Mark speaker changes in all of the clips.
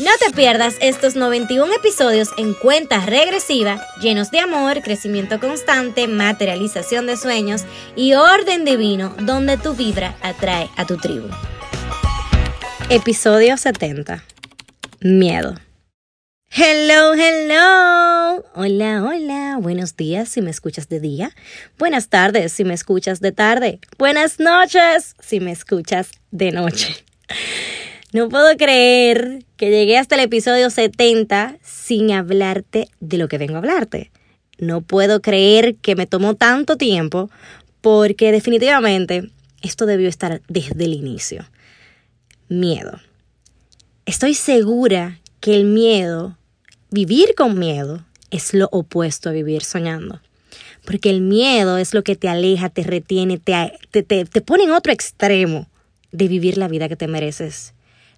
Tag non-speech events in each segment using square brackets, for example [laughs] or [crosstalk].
Speaker 1: No te pierdas estos 91 episodios en cuenta regresiva, llenos de amor, crecimiento constante, materialización de sueños y orden divino, donde tu vibra atrae a tu tribu. Episodio 70. Miedo. Hello, hello. Hola, hola. Buenos días si me escuchas de día. Buenas tardes si me escuchas de tarde. Buenas noches si me escuchas de noche. No puedo creer que llegué hasta el episodio 70 sin hablarte de lo que vengo a hablarte. No puedo creer que me tomó tanto tiempo porque definitivamente esto debió estar desde el inicio. Miedo. Estoy segura que el miedo, vivir con miedo, es lo opuesto a vivir soñando. Porque el miedo es lo que te aleja, te retiene, te, te, te pone en otro extremo de vivir la vida que te mereces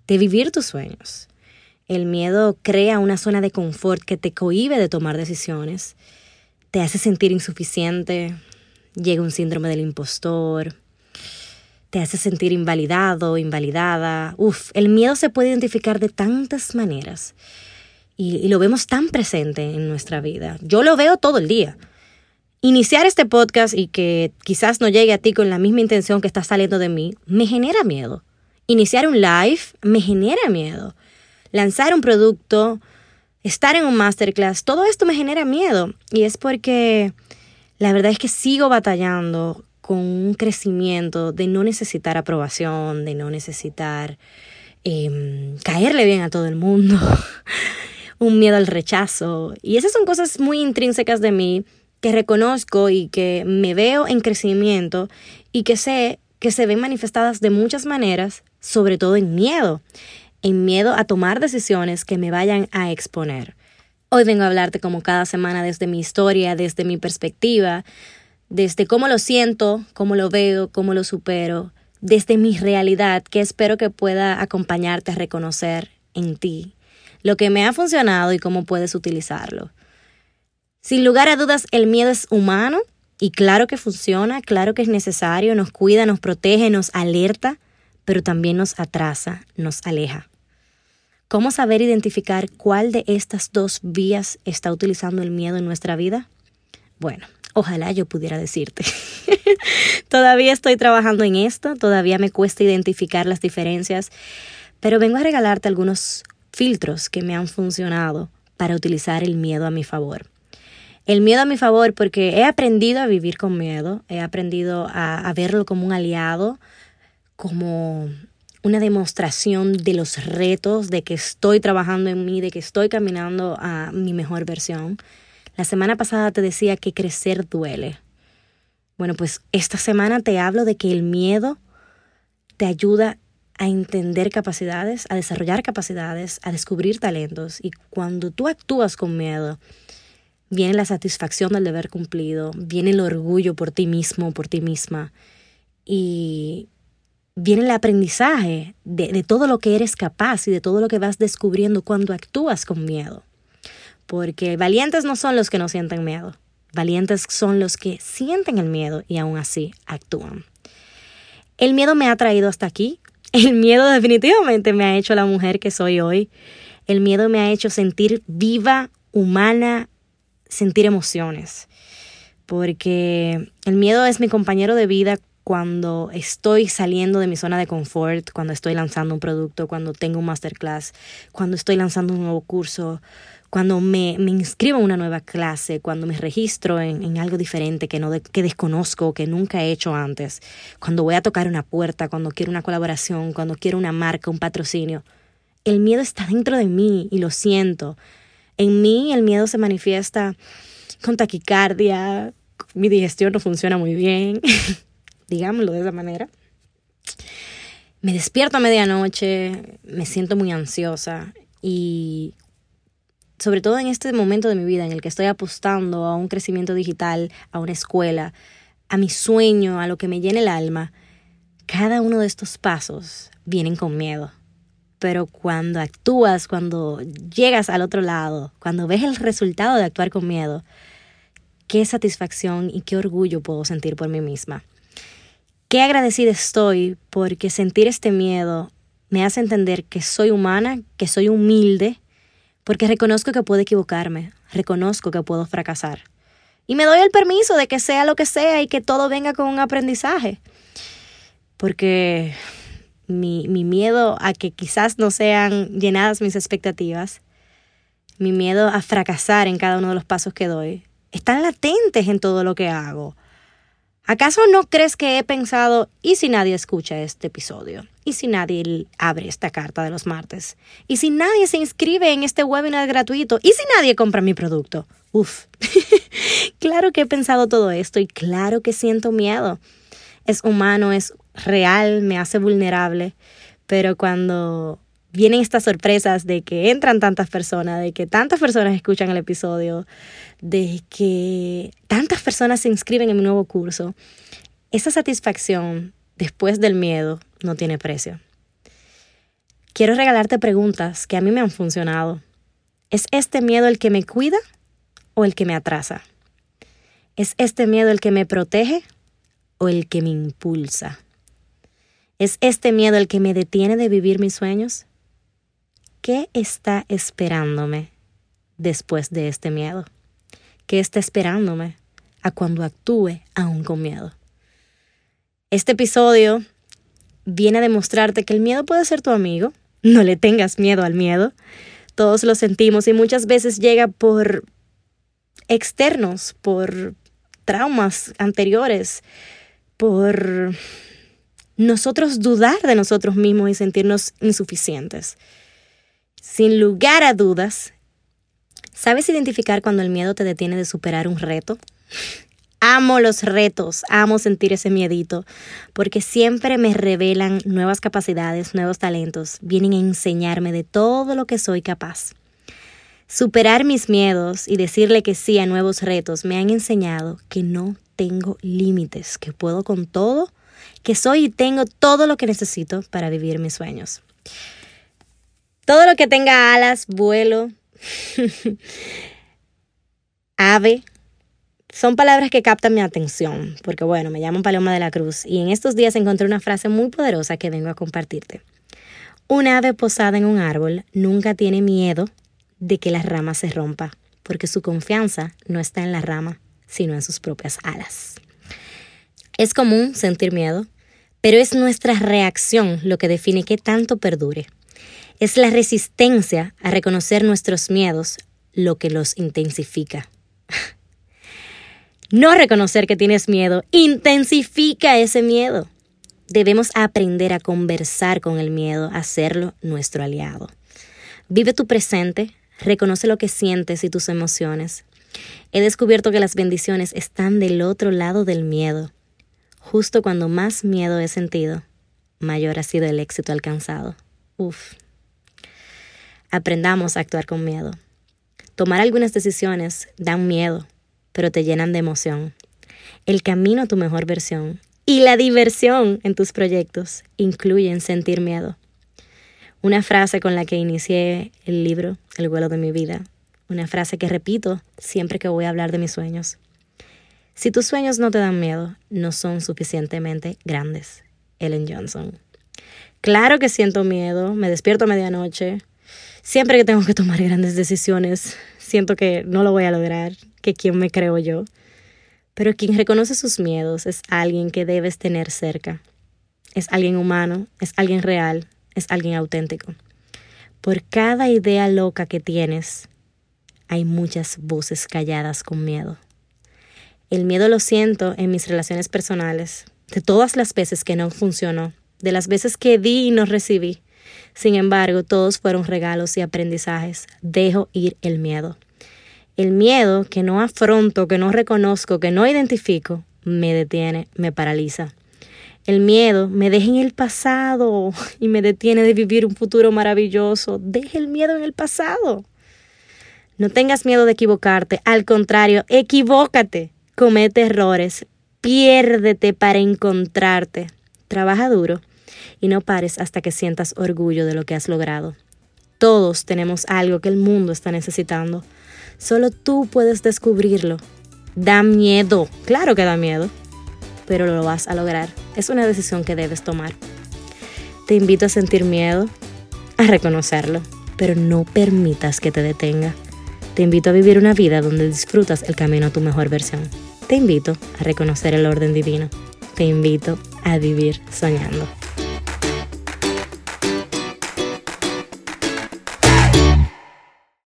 Speaker 1: de vivir tus sueños. El miedo crea una zona de confort que te cohíbe de tomar decisiones, te hace sentir insuficiente, llega un síndrome del impostor, te hace sentir invalidado, invalidada. Uf, el miedo se puede identificar de tantas maneras y, y, lo vemos tan presente en nuestra vida. Yo lo veo todo el día. Iniciar este podcast y que quizás no llegue a ti con la misma intención que está saliendo de mí, me genera miedo. Iniciar un live me genera miedo. Lanzar un producto, estar en un masterclass, todo esto me genera miedo. Y es porque la verdad es que sigo batallando con un crecimiento de no necesitar aprobación, de no necesitar em, caerle bien a todo el mundo, [laughs] un miedo al rechazo. Y esas son cosas muy intrínsecas de mí que reconozco y que me veo en crecimiento y que sé que se ven manifestadas de muchas maneras, sobre todo en miedo, en miedo a tomar decisiones que me vayan a exponer. Hoy vengo a hablarte como cada semana desde mi historia, desde mi perspectiva, desde cómo lo siento, cómo lo veo, cómo lo supero, desde mi realidad que espero que pueda acompañarte a reconocer en ti lo que me ha funcionado y cómo puedes utilizarlo. Sin lugar a dudas, el miedo es humano y claro que funciona, claro que es necesario, nos cuida, nos protege, nos alerta, pero también nos atrasa, nos aleja. ¿Cómo saber identificar cuál de estas dos vías está utilizando el miedo en nuestra vida? Bueno, ojalá yo pudiera decirte. [laughs] todavía estoy trabajando en esto, todavía me cuesta identificar las diferencias, pero vengo a regalarte algunos filtros que me han funcionado para utilizar el miedo a mi favor el miedo a mi favor porque he aprendido a vivir con miedo, he aprendido a, verlo como un aliado, como una demostración de los retos, de que estoy trabajando en mí, de que estoy caminando a mi mejor versión. La semana pasada te decía que crecer duele. Bueno, pues esta semana te hablo de que el miedo te ayuda a entender capacidades, a desarrollar capacidades, a descubrir talentos. Y cuando tú actúas con miedo, viene la satisfacción del deber cumplido, viene el orgullo por ti mismo, por ti misma, y viene el aprendizaje de, todo lo que eres capaz y de todo lo que vas descubriendo cuando actúas con miedo. Porque valientes no son los que no sienten miedo, valientes son los que sienten el miedo y aún así actúan. El miedo me ha traído hasta aquí, [laughs] el miedo definitivamente me ha hecho la mujer que soy hoy, el miedo me ha hecho sentir viva, humana, sentir emociones, porque el miedo es mi compañero de vida cuando estoy saliendo de mi zona de confort, cuando estoy lanzando un producto, cuando tengo un masterclass, cuando estoy lanzando un nuevo curso, cuando me, me inscribo en una nueva clase, cuando me registro en, en algo diferente que, no que desconozco, que nunca he hecho antes, cuando voy a tocar una puerta, cuando quiero una colaboración, cuando quiero una marca, un patrocinio. El miedo está dentro de mí y lo siento. En mí el miedo se manifiesta con taquicardia, mi digestión no funciona muy bien, [laughs] digámoslo de esa manera. Me despierto a medianoche, me siento muy ansiosa y sobre todo en este momento de mi vida en el que estoy apostando a un crecimiento digital, a una escuela, a mi sueño, a lo que me llena el alma, cada uno de estos pasos vienen con miedo. Pero cuando actúas, cuando llegas al otro lado, cuando ves el resultado de actuar con miedo, qué satisfacción y qué orgullo puedo sentir por mí misma. Qué agradecida estoy porque sentir este miedo me hace entender que soy humana, que soy humilde, porque reconozco que puedo equivocarme, reconozco que puedo fracasar. Y me doy el permiso de que sea lo que sea y que todo venga con un aprendizaje. Porque mi, mi miedo a que quizás no sean llenadas mis expectativas, mi miedo a fracasar en cada uno de los pasos que doy, están latentes en todo lo que hago. ¿Acaso no crees que he pensado, ¿y si nadie escucha este episodio? ¿Y si nadie abre esta carta de los martes? ¿Y si nadie se inscribe en este webinar gratuito? ¿Y si nadie compra mi producto? Uf, [laughs] claro que he pensado todo esto y claro que siento miedo. Es humano, es real, me hace vulnerable, pero cuando vienen estas sorpresas de que entran tantas personas, de que tantas personas escuchan el episodio, de que tantas personas se inscriben en mi nuevo curso, esa satisfacción después del miedo no tiene precio. Quiero regalarte preguntas que a mí me han funcionado. ¿Es este miedo el que me cuida o el que me atrasa? ¿Es este miedo el que me protege o el que me impulsa? ¿Es este miedo el que me detiene de vivir mis sueños? ¿Qué está esperándome después de este miedo? ¿Qué está esperándome a cuando actúe aún con miedo? Este episodio viene a demostrarte que el miedo puede ser tu amigo. No le tengas miedo al miedo. Todos lo sentimos y muchas veces llega por externos, por traumas anteriores, por nosotros dudar de nosotros mismos y sentirnos insuficientes. Sin lugar a dudas, ¿sabes identificar cuando el miedo te detiene de superar un reto? Amo los retos, amo sentir ese miedito, porque siempre me revelan nuevas capacidades, nuevos talentos, vienen a enseñarme de todo lo que soy capaz. Superar mis miedos y decirle que sí a nuevos retos me han enseñado que no tengo límites, que puedo con todo, que soy y tengo todo lo que necesito para vivir mis sueños. Todo lo que tenga alas, vuelo, [laughs] ave, son palabras que captan mi atención, porque bueno, me llamo Paloma de la Cruz y en estos días encontré una frase muy poderosa que vengo a compartirte. Un ave posada en un árbol nunca tiene miedo de que la rama se rompa, porque su confianza no está en la rama, sino en sus propias alas. Es común sentir miedo, pero es nuestra reacción lo que define qué tanto perdure. Es la resistencia a reconocer nuestros miedos lo que los intensifica. [laughs] No reconocer que tienes miedo intensifica ese miedo. Debemos aprender a conversar con el miedo, a hacerlo nuestro aliado. Vive tu presente, reconoce lo que sientes y tus emociones. He descubierto que las bendiciones están del otro lado del miedo. Justo cuando más miedo he sentido, mayor ha sido el éxito alcanzado. Uf. Aprendamos a actuar con miedo. Tomar algunas decisiones dan miedo, pero te llenan de emoción. El camino a tu mejor versión y la diversión en tus proyectos incluyen sentir miedo. Una frase con la que inicié el libro El vuelo de mi vida, una frase que repito siempre que voy a hablar de mis sueños. Si tus sueños no te dan miedo, no son suficientemente grandes. Ellen Johnson. Claro que siento miedo, me despierto a medianoche. Siempre que tengo que tomar grandes decisiones, siento que no lo voy a lograr, que quién me creo yo. Pero quien reconoce sus miedos es alguien que debes tener cerca. Es alguien humano, es alguien real, es alguien auténtico. Por cada idea loca que tienes, hay muchas voces calladas con miedo. El miedo lo siento en mis relaciones personales, de todas las veces que no funcionó, de las veces que di y no recibí. Sin embargo, todos fueron regalos y aprendizajes. Dejo ir el miedo. El miedo que no afronto, que no reconozco, que no identifico, me detiene, me paraliza. El miedo me deja en el pasado y me detiene de vivir un futuro maravilloso. Deja el miedo en el pasado. No tengas miedo de equivocarte, al contrario, equivócate, comete errores, piérdete para encontrarte. trabaja duro y no pares hasta que sientas orgullo de lo que has logrado. Todos tenemos algo que el mundo está necesitando. Solo tú puedes descubrirlo. Da miedo, claro que da miedo, pero lo vas a lograr. Es una decisión que debes tomar. Te invito a sentir miedo, a reconocerlo, pero no permitas que te detenga. Te invito a vivir una vida donde disfrutas el camino a tu mejor versión. Te invito a reconocer el orden divino. Te invito a vivir soñando.